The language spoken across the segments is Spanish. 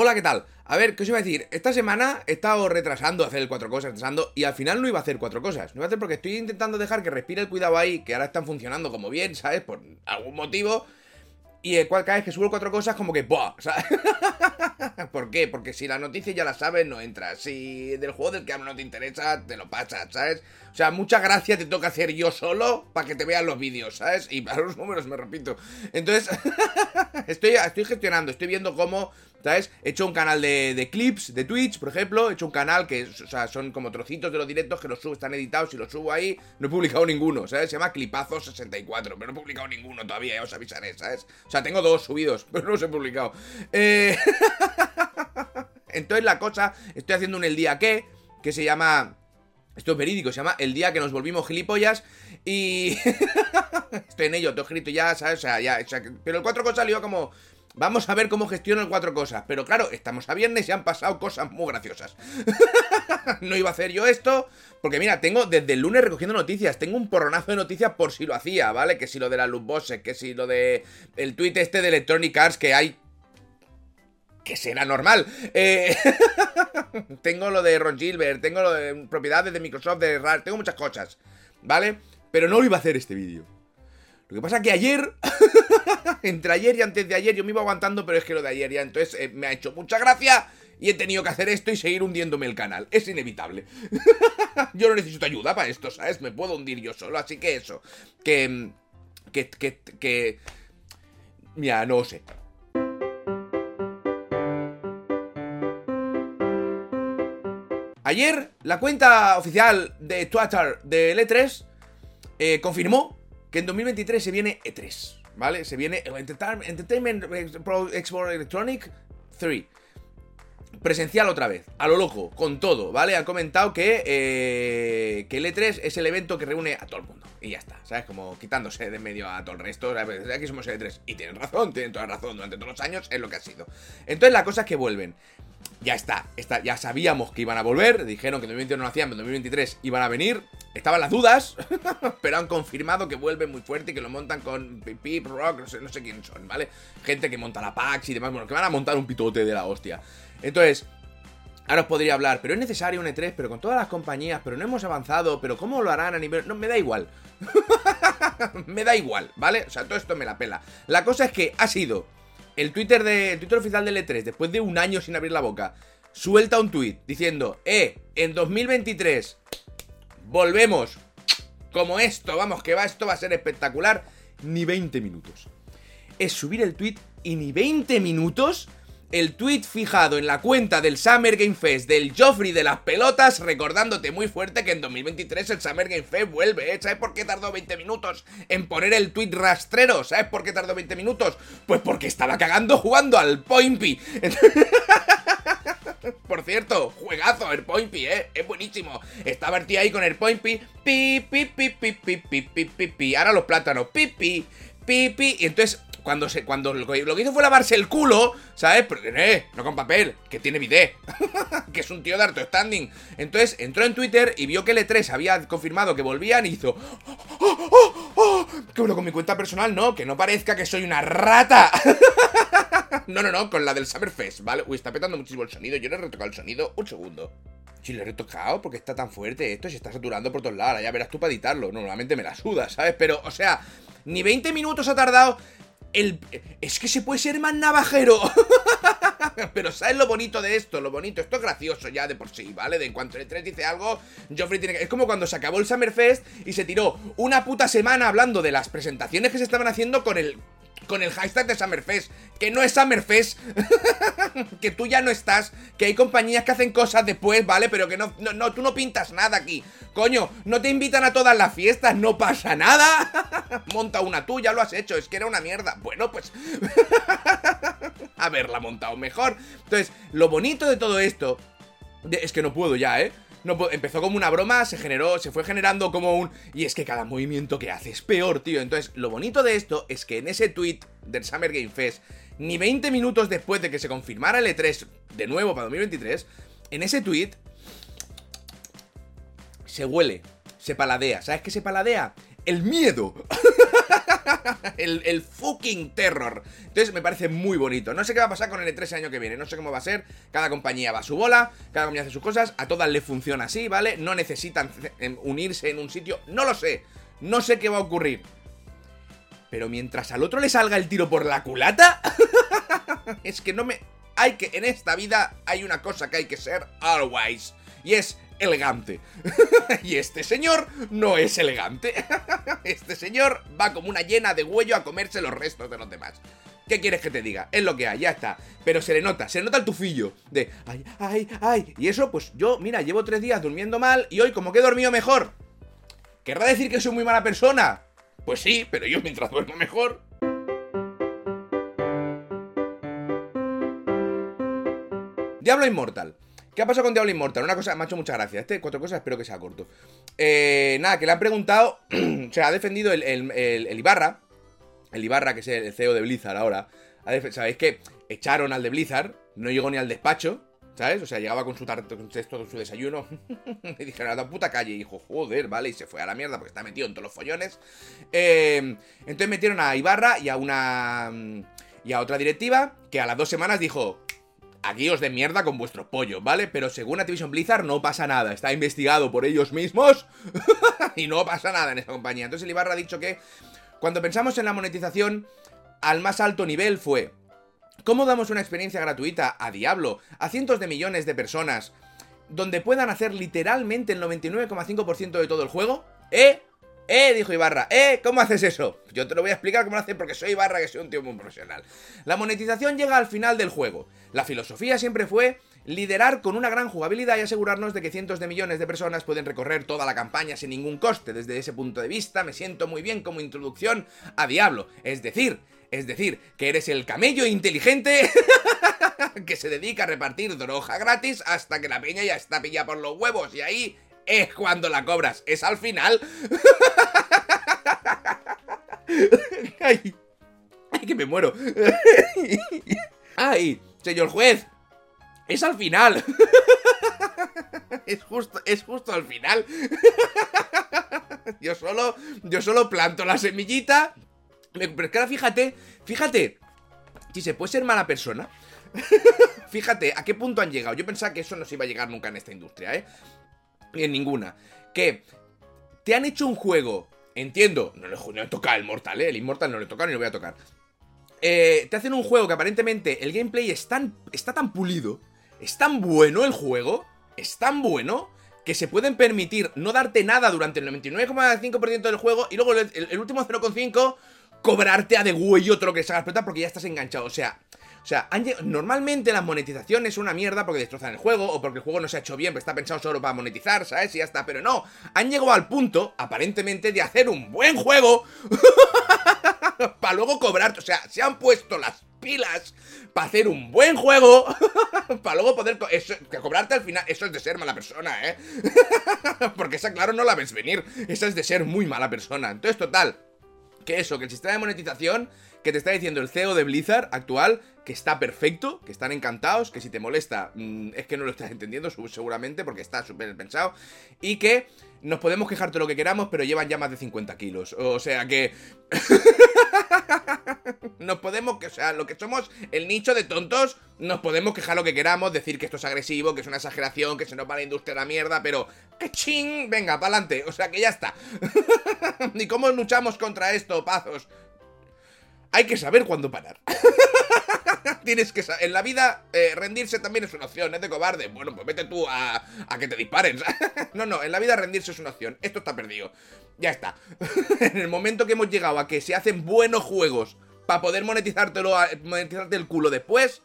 Hola, ¿qué tal? A ver, ¿qué os iba a decir? Esta semana he estado retrasando hacer el cuatro cosas, retrasando, y al final no iba a hacer cuatro cosas. No iba a hacer porque estoy intentando dejar que respire el cuidado ahí, que ahora están funcionando como bien, ¿sabes? Por algún motivo. Y el cual cada vez que subo cuatro cosas, como que ¡buah! ¿sabes? ¿Por qué? Porque si la noticia ya la sabes, no entras. Si del juego del que no te interesa, te lo pasas, ¿sabes? O sea, mucha gracia te toca hacer yo solo para que te vean los vídeos, ¿sabes? Y para los números me repito. Entonces, estoy, estoy gestionando, estoy viendo cómo ¿Sabes? He hecho un canal de, clips de Twitch, por ejemplo. He hecho un canal que o sea, son como trocitos de los directos que los subo, están editados y los subo ahí. No he publicado ninguno, ¿sabes? Se llama Clipazo64, pero no he publicado ninguno todavía, os avisaré, ¿sabes? O sea, tengo dos subidos, pero no los he publicado. Eh... Entonces la cosa, estoy haciendo un el día que, que se llama... Esto es verídico, se llama El día que nos volvimos gilipollas y... estoy en ello, todo escrito ya, ¿sabes? O sea, ya... pero el cuatro cosas salió como... Vamos a ver cómo gestiono cuatro cosas. Pero claro, estamos a viernes y han pasado cosas muy graciosas. no iba a hacer yo esto. Porque mira, tengo desde el lunes recogiendo noticias. Tengo un porronazo de noticias por si lo hacía, ¿vale? Que si lo de la luz bosses, que si lo de el tweet este de Electronic Arts que hay que será normal. Eh, tengo lo de Ron Gilbert, tengo lo de propiedades de Microsoft, de RAR, tengo muchas cosas, ¿vale? Pero no lo iba a hacer este vídeo. Lo que pasa es que ayer, entre ayer y antes de ayer, yo me iba aguantando, pero es que lo de ayer ya entonces eh, me ha hecho mucha gracia y he tenido que hacer esto y seguir hundiéndome el canal. Es inevitable. yo no necesito ayuda para esto, ¿sabes? Me puedo hundir yo solo, así que eso. Que. Que. Que. que mira, no sé. Ayer, la cuenta oficial de Twitter de L3 eh, confirmó que en 2023 se viene E3, ¿vale? Se viene Entertainment Export Electronic 3. Presencial otra vez, a lo loco, con todo, ¿vale? Han comentado que, eh, que el E3 es el evento que reúne a todo el mundo. Y ya está, ¿sabes? Como quitándose de medio a todo el resto. Aquí somos el E3. Y tienen razón, tienen toda razón. Durante todos los años es lo que ha sido. Entonces la cosa es que vuelven ya está, está, ya sabíamos que iban a volver, dijeron que en 2021 no lo hacían, pero en 2023 iban a venir, estaban las dudas, pero han confirmado que vuelven muy fuerte y que lo montan con Pip, Rock, no sé, no sé quién son, ¿vale? Gente que monta la PAX y demás, bueno, que van a montar un pitote de la hostia. Entonces, ahora os podría hablar, pero es necesario un E3, pero con todas las compañías, pero no hemos avanzado, pero ¿cómo lo harán a nivel...? No, me da igual. me da igual, ¿vale? O sea, todo esto me la pela. La cosa es que ha sido el Twitter, de, el Twitter oficial del E3, después de un año sin abrir la boca, suelta un tweet diciendo, eh, en 2023 volvemos como esto, vamos, que va, esto va a ser espectacular, ni 20 minutos. Es subir el tweet y ni 20 minutos el tweet fijado en la cuenta del Summer Game Fest del Joffrey de las pelotas, recordándote muy fuerte que en 2023 el Summer Game Fest vuelve, ¿eh? ¿Sabes por qué tardó 20 minutos en poner el tweet rastrero? ¿Sabes por qué tardó 20 minutos? Pues porque estaba cagando jugando al Pointy. Por cierto, juegazo el Pointy, ¿eh? Es buenísimo. Estaba el tío ahí con el Pointy. Pi, pi, pi, pi, pi, pi, pi, pi, pi. Ahora los plátanos. Pi, pi. Y entonces cuando, se, cuando lo, que hizo fue lavarse el culo, ¿sabes? Porque eh, no con papel, que tiene bidet, que es un tío de harto standing. Entonces entró en Twitter y vio que el E3 había confirmado que volvían y hizo. ¡Oh, oh, oh! Que bueno, con mi cuenta personal no, que no parezca que soy una rata. no, no, no, con la del Summerfest, ¿vale? Uy, está petando muchísimo el sonido. Yo le he retocado el sonido. Un segundo. Si le he retocado, porque está tan fuerte esto, se está saturando por todos lados. Ya verás tú para editarlo. Normalmente me la suda, ¿sabes? Pero, o sea, ni 20 minutos ha tardado el... Es que se puede ser más navajero. Pero ¿sabes lo bonito de esto? Lo bonito, esto es gracioso ya de por sí, ¿vale? De en cuanto el 3 dice algo, Joffrey tiene que... Es como cuando se acabó el Summerfest y se tiró una puta semana hablando de las presentaciones que se estaban haciendo con el con el hashtag de Summerfest, que no es Summerfest, que tú ya no estás, que hay compañías que hacen cosas después, ¿vale? Pero que no, no, tú no pintas nada aquí. Coño, no te invitan a todas las fiestas, no pasa nada. Monta una tú, ya lo has hecho, es que era una mierda. Bueno, pues... Haberla montado mejor. Entonces, lo bonito de todo esto... es que no puedo ya, ¿eh? Empezó como una broma, se generó, se fue generando como un... Y es que cada movimiento que hace es peor, tío. Entonces, lo bonito de esto es que en ese tweet del Summer Game Fest, ni 20 minutos después de que se confirmara el E3 de nuevo para 2023, en ese tweet se huele, se paladea. ¿Sabes qué se paladea? El miedo. el, fucking terror. Entonces me parece muy bonito. No sé qué va a pasar con el E3 el año que viene, no sé cómo va a ser. Cada compañía va a su bola, cada compañía hace sus cosas, a todas les funciona así, ¿vale? No necesitan unirse en un sitio, no lo sé. No sé qué va a ocurrir. Pero mientras al otro le salga el tiro por la culata, es que no me... Hay que... En esta vida hay una cosa que hay que ser always. Y es elegante. y este señor no es elegante. este señor va como una llena de huello a comerse los restos de los demás. ¿Qué quieres que te diga? Es lo que hay, ya está. Pero se le nota, se le nota el tufillo de ay, ay, ay. Y eso, pues yo, mira, llevo tres días durmiendo mal y hoy, como que he dormido mejor. ¿Querrá decir que soy muy mala persona? Pues sí, pero yo mientras duermo mejor. Diablo Inmortal. ¿Qué ha pasado con Diablo Immortal? Una cosa, me ha hecho mucha gracia. Este, cuatro cosas, espero que sea corto. Eh, nada, que le han preguntado. o sea, ha defendido el, Ibarra. El Ibarra, que es el CEO de Blizzard ahora. Sabéis que echaron al de Blizzard. No llegó ni al despacho. ¿Sabes? O sea, llegaba con su su desayuno. y dijeron, a la puta calle. Y dijo, joder, vale. Y se fue a la mierda porque está metido en todos los follones. Eh, entonces metieron a Ibarra y a una. Y a otra directiva que a las dos semanas dijo, aquí os de mierda con vuestro pollo, ¿vale? Pero según Activision Blizzard no pasa nada, está investigado por ellos mismos y no pasa nada en esa compañía. Entonces el Ibarra ha dicho que cuando pensamos en la monetización al más alto nivel fue ¿Cómo damos una experiencia gratuita a Diablo a cientos de millones de personas donde puedan hacer literalmente el 99,5% de todo el juego? ¿Eh? ¡Eh! Dijo Ibarra. ¡Eh! ¿Cómo haces eso? Yo te lo voy a explicar cómo lo hace porque soy Ibarra, que soy un tío muy profesional. La monetización llega al final del juego. La filosofía siempre fue liderar con una gran jugabilidad y asegurarnos de que cientos de millones de personas pueden recorrer toda la campaña sin ningún coste. Desde ese punto de vista me siento muy bien como introducción a Diablo. Es decir, es decir, que eres el camello inteligente que se dedica a repartir droga gratis hasta que la peña ya está pillada por los huevos y ahí es cuando la cobras, es al final. ay, que me muero. ay, señor juez, es al final. es justo, es justo al final. yo solo, yo solo planto la semillita. Pero es que ahora fíjate, fíjate, si se puede ser mala persona. Fíjate a qué punto han llegado. Yo pensaba que eso no se iba a llegar nunca en esta industria, ¿eh? En ninguna. Que te han hecho un juego, entiendo, no le, toca el Mortal, ¿eh? el Immortal no le toca ni lo voy a tocar. Eh, te hacen un juego que aparentemente el gameplay es tan, está tan pulido, es tan bueno el juego, es tan bueno, que se pueden permitir no darte nada durante el 99,5% del juego y luego el, último 0,5 cobrarte a de güey otro que se haga explotar porque ya estás enganchado. O sea, o sea, normalmente las monetizaciones son una mierda porque destrozan el juego o porque el juego no se ha hecho bien, pero está pensado solo para monetizar, ¿sabes? Y ya está. Pero no, han llegado al punto, aparentemente, de hacer un buen juego para luego cobrar. O sea, se han puesto las pilas para hacer un buen juego para luego poder cobrarte al final. Eso es de ser mala persona, ¿eh? porque esa, claro, no la ves venir. Esa es de ser muy mala persona. Entonces, total. Que eso, que el sistema de monetización que te está diciendo el CEO de Blizzard actual que está perfecto, que están encantados, que si te molesta mm, es que no lo estás entendiendo seguramente porque está súper pensado y que nos podemos quejar todo lo que queramos, pero llevan ya más de 50 kilos. O sea que... nos podemos, sea, lo que somos el nicho de tontos, nos podemos quejar lo que queramos, decir que esto es agresivo, que es una exageración, que se nos va la industria a la mierda, pero ¡qué ching! Venga, pa'lante, o sea que ya está. ¿Y cómo luchamos contra esto, pazos? hay que saber cuándo parar. Tienes que En la vida, eh, rendirse también es una opción, ¿es de cobarde? Bueno, pues vete tú a, a que te disparen. no, no, en la vida rendirse es una opción. Esto está perdido. Ya está. en el momento que hemos llegado a que se hacen buenos juegos para poder monetizártelo, monetizarte el culo después,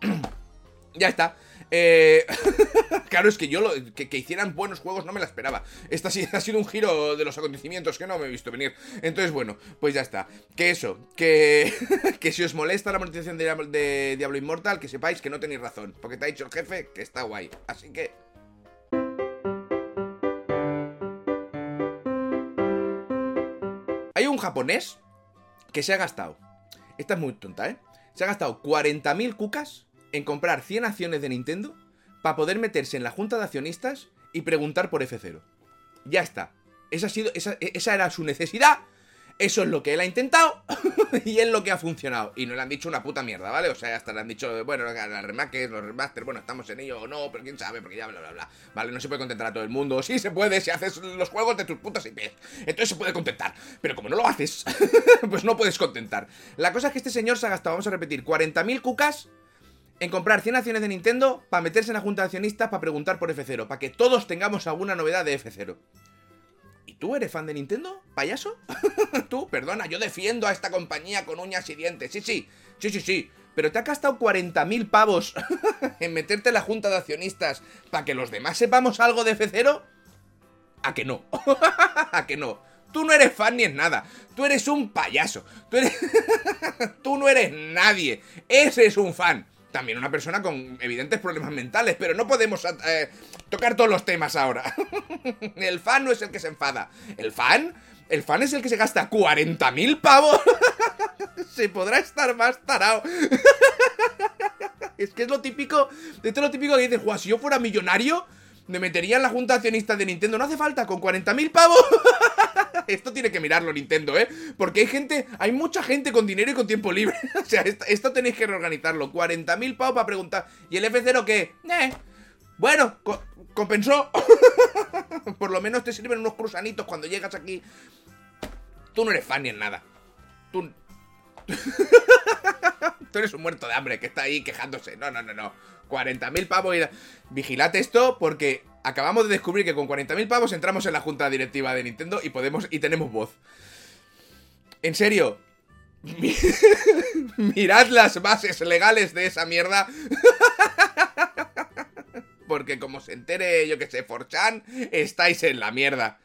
ya está. Eh, claro, es que yo lo, que, hicieran buenos juegos no me la esperaba. Este ha sido un giro de los acontecimientos que no me he visto venir. Entonces, bueno, pues ya está. Que eso, que, que si os molesta la monetización de, de Diablo Immortal, que sepáis que no tenéis razón. Porque te ha dicho el jefe que está guay. Así que... Hay un japonés que se ha gastado. Esta es muy tonta, ¿eh? Se ha gastado 40.000 cucas en comprar 100 acciones de Nintendo para poder meterse en la junta de accionistas y preguntar por F0. Ya está. Esa, ha sido, esa, esa era su necesidad. Eso es lo que él ha intentado y es lo que ha funcionado. Y no le han dicho una puta mierda, ¿vale? O sea, hasta le han dicho, bueno, las remakes, los remasters, bueno, estamos en ello o no, pero quién sabe, porque ya bla, bla, bla. Vale, no se puede contentar a todo el mundo. Sí se puede si haces los juegos de tus putas IPs. Entonces se puede contentar. Pero como no lo haces, pues no puedes contentar. La cosa es que este señor se ha gastado, vamos a repetir, 40.000 cucas en comprar 100 acciones de Nintendo para meterse en la junta de accionistas para preguntar por F0, para que todos tengamos alguna novedad de F0. ¿Y tú eres fan de Nintendo, payaso? tú, perdona, yo defiendo a esta compañía con uñas y dientes. Sí, sí, sí, sí, sí. Pero te ha gastado 40.000 pavos en meterte en la junta de accionistas para que los demás sepamos algo de F0? ¿A que no? ¿A que no? Tú no eres fan ni es nada. Tú eres un payaso. Tú no eres nadie. Ese es un fan también una persona con evidentes problemas mentales, pero no podemos eh, tocar todos los temas ahora. el fan no es el que se enfada. El fan, el fan es el que se gasta 40.000 pavos. se podrá estar más tarado. es que es lo típico, esto es lo típico que dices, si yo fuera millonario, me metería en la junta accionista de Nintendo. No hace falta, con 40.000 pavos. esto tiene que mirarlo Nintendo, ¿eh? Porque hay gente, hay mucha gente con dinero y con tiempo libre. o sea, esto, tenéis que reorganizarlo. 40.000 pavos para preguntar. ¿Y el F0 qué? Eh. Bueno, compensó. Por lo menos te sirven unos cruzanitos cuando llegas aquí. Tú no eres fan ni en nada. Tú... Tú eres un muerto de hambre que está ahí quejándose. No, no, no, no. 40.000 pavos y... Vigilad esto porque acabamos de descubrir que con 40.000 pavos entramos en la junta directiva de Nintendo y podemos y tenemos voz. En serio, mirad las bases legales de esa mierda. Porque como se entere, yo que sé, Forchan, estáis en la mierda.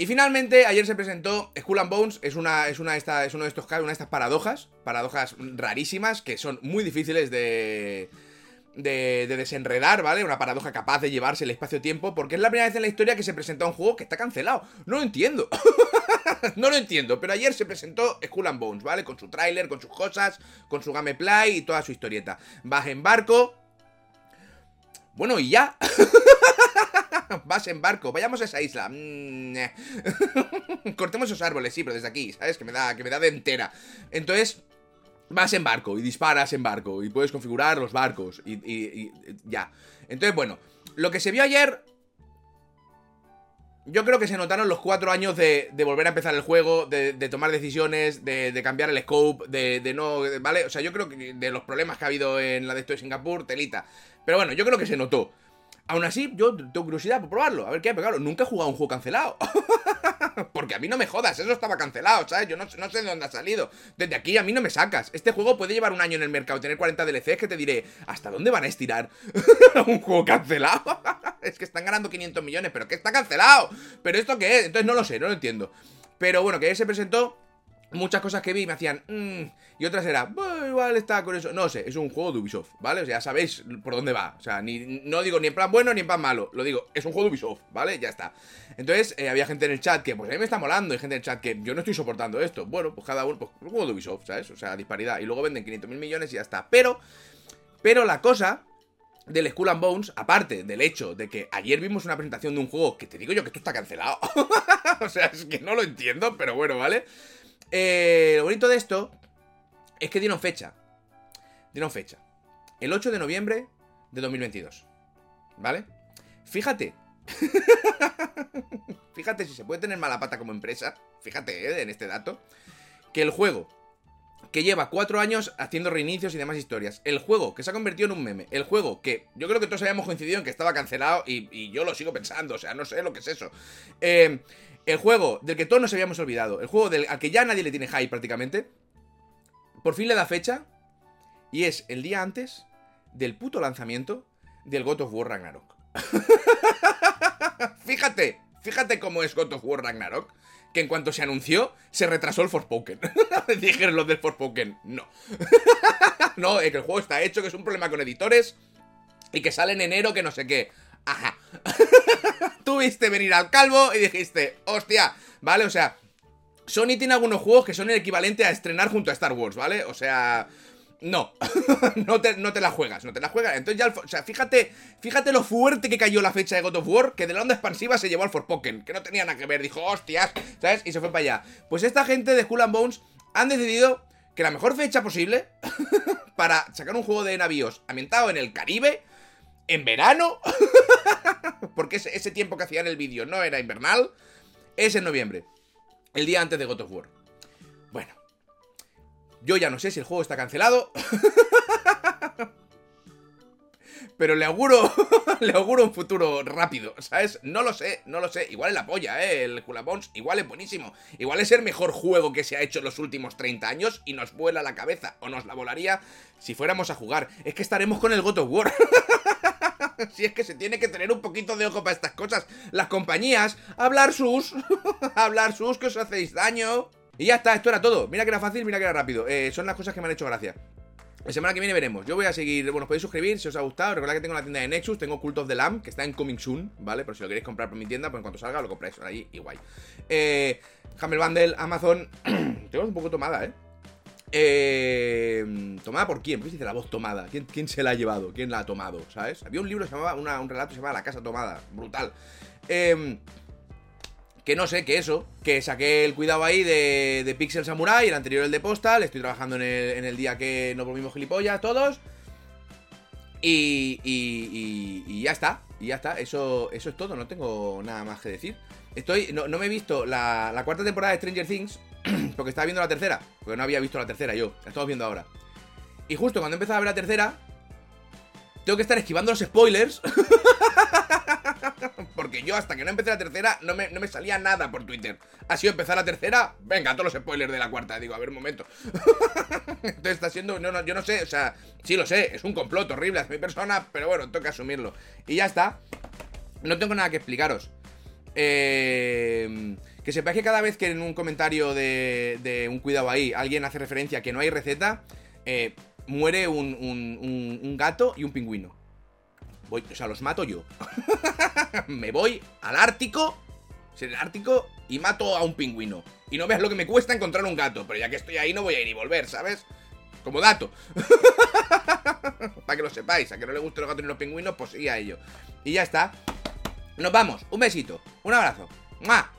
Y finalmente, ayer se presentó Skull and Bones, es una, es una esta, es uno de estos una de estas paradojas, paradojas rarísimas que son muy difíciles de, de, de, desenredar, ¿vale? Una paradoja capaz de llevarse el espacio-tiempo, porque es la primera vez en la historia que se presenta un juego que está cancelado. No lo entiendo. no lo entiendo, pero ayer se presentó Skull and Bones, ¿vale? Con su tráiler, con sus cosas, con su gameplay y toda su historieta. Vas en barco. Bueno, y ya. Vas en barco, vayamos a esa isla. Mm, eh. Cortemos esos árboles, sí, pero desde aquí, ¿sabes? Que me da, que me da de entera. Entonces, vas en barco y disparas en barco y puedes configurar los barcos y, ya. Entonces, bueno, lo que se vio ayer... Yo creo que se notaron los cuatro años de, volver a empezar el juego, de, tomar decisiones, de, cambiar el scope, de, no... ¿Vale? O sea, yo creo que de los problemas que ha habido en la de esto de Singapur, telita. Pero bueno, yo creo que se notó. Aún así, yo tengo curiosidad por probarlo. A ver qué, pero claro, nunca he jugado un juego cancelado. Porque a mí no me jodas, eso estaba cancelado, ¿sabes? Yo no, no, sé de dónde ha salido. Desde aquí a mí no me sacas. Este juego puede llevar un año en el mercado tener 40 DLCs que te diré, ¿hasta dónde van a estirar un juego cancelado? es que están ganando 500 millones, pero que está cancelado. ¿Pero esto qué es? Entonces no lo sé, no lo entiendo. Pero bueno, que se presentó muchas cosas que vi me hacían mmm, y otras era igual está con eso no sé es un juego de Ubisoft vale o sea ya sabéis por dónde va. O sea ni no digo ni en plan bueno ni en plan malo lo digo es un juego de Ubisoft vale ya está. Entonces eh, había gente en el chat que pues a mí me está molando y gente en el chat que yo no estoy soportando esto bueno pues cada uno pues un juego de Ubisoft sabes o sea disparidad. Y luego venden 500 mil millones y ya está. Pero pero la cosa del Skull and Bones, aparte del hecho de que ayer vimos una presentación de un juego que te digo yo que esto está cancelado. o sea, es que no lo entiendo, pero bueno, ¿vale? Eh, lo bonito de esto es que dieron fecha. Dieron fecha. El 8 de noviembre de 2022. ¿Vale? Fíjate. fíjate si se puede tener mala pata como empresa. Fíjate eh, en este dato. Que el juego que lleva cuatro años haciendo reinicios y demás historias. El juego que se ha convertido en un meme. El juego que yo creo que todos habíamos coincidido en que estaba cancelado y, yo lo sigo pensando. O sea, no sé lo que es eso. Eh, el juego del que todos nos habíamos olvidado, el juego del, al que ya nadie le tiene hype prácticamente, por fin le da fecha y es el día antes del puto lanzamiento del God of War Ragnarok. fíjate, fíjate cómo es God of War Ragnarok. Que en cuanto se anunció, se retrasó el Forspoken. Dijeron los del Forspoken. No. no, es que el juego está hecho, que es un problema con editores. Y que sale en enero, que no sé qué. Ajá. Tuviste venir al calvo y dijiste, hostia, ¿vale? O sea, Sony tiene algunos juegos que son el equivalente a estrenar junto a Star Wars, ¿vale? O sea, No, no, te, no te la juegas, no te la juegas. Entonces ya, o sea, fíjate, fíjate lo fuerte que cayó la fecha de God of War, que de la onda expansiva se llevó al Forspoken, que no tenía nada que ver, dijo, hostias, ¿sabes? Y se fue para allá. Pues esta gente de Skull and Bones han decidido que la mejor fecha posible para sacar un juego de navíos ambientado en el Caribe, en verano, porque ese, ese tiempo que hacían el vídeo no era invernal, es en noviembre, el día antes de God of War. Yo ya no sé si el juego está cancelado. Pero le auguro, le auguro un futuro rápido, ¿sabes? No lo sé, no lo sé. Igual es la polla, ¿eh? El Hula Bones, igual es buenísimo. Igual es el mejor juego que se ha hecho en los últimos 30 años y nos vuela la cabeza. O nos la volaría si fuéramos a jugar. Es que estaremos con el God of War. si es que se tiene que tener un poquito de ojo para estas cosas. Las compañías, hablar sus, hablar sus, que os hacéis daño. Y ya está, esto era todo. Mira que era fácil, mira que era rápido. Eh, son las cosas que me han hecho gracia. La semana que viene veremos. Yo voy a seguir. Bueno, podéis suscribir si os ha gustado. Recordad que tengo la tienda de Nexus. Tengo Cult of the Lamb, que está en Coming Soon, ¿vale? Por si lo queréis comprar por mi tienda, pues en cuanto salga lo compráis ahí y guay. Eh, Hammer Bundle, Amazon. tengo un poco tomada, ¿eh? Eh, ¿Tomada por quién? ¿Por qué dice la voz tomada? ¿Quién, ¿Quién, se la ha llevado? ¿Quién la ha tomado? ¿Sabes? Había un libro que se llamaba, un relato que se llamaba La Casa Tomada. Brutal. Eh, que no sé, que eso, que saqué el cuidado ahí de, de Pixel Samurai, el anterior el de Postal, estoy trabajando en el, en el día que nos volvimos gilipollas todos. Y, y, y, y, ya está, y ya está, eso, eso es todo, no tengo nada más que decir. Estoy, no, no me he visto la, cuarta temporada de Stranger Things, porque estaba viendo la tercera, porque no había visto la tercera yo, la estamos viendo ahora. Y justo cuando he empezado a ver la tercera, tengo que estar esquivando los spoilers. Porque yo hasta que no empecé la tercera no me, no me, salía nada por Twitter. Ha sido empezar la tercera, venga, todos los spoilers de la cuarta. Digo, a ver un momento. Entonces está siendo, no, no, yo no sé, o sea, sí lo sé, es un complot horrible hacia mi persona, pero bueno, toca asumirlo. Y ya está. No tengo nada que explicaros. Eh, que sepáis que cada vez que en un comentario de, de, un cuidado ahí alguien hace referencia a que no hay receta, eh, muere un, un, un, un gato y un pingüino. Voy, o sea, los mato yo. me voy al Ártico, el Ártico, y mato a un pingüino. Y no veas lo que me cuesta encontrar un gato, pero ya que estoy ahí no voy a ir y volver, ¿sabes? Como dato. Para que lo sepáis, a que no le gusten los gatos ni los pingüinos, pues sí a ello. Y ya está. Nos vamos. Un besito. Un abrazo. ¡Mua!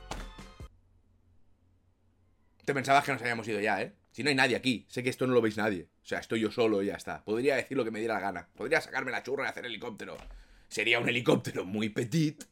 Te pensabas que nos habíamos ido ya, ¿eh? Si no hay nadie aquí, sé que esto no lo veis nadie. O sea, estoy yo solo y ya está. Podría decir lo que me diera la gana. Podría sacarme la churra y hacer helicóptero. Sería un helicóptero muy petit.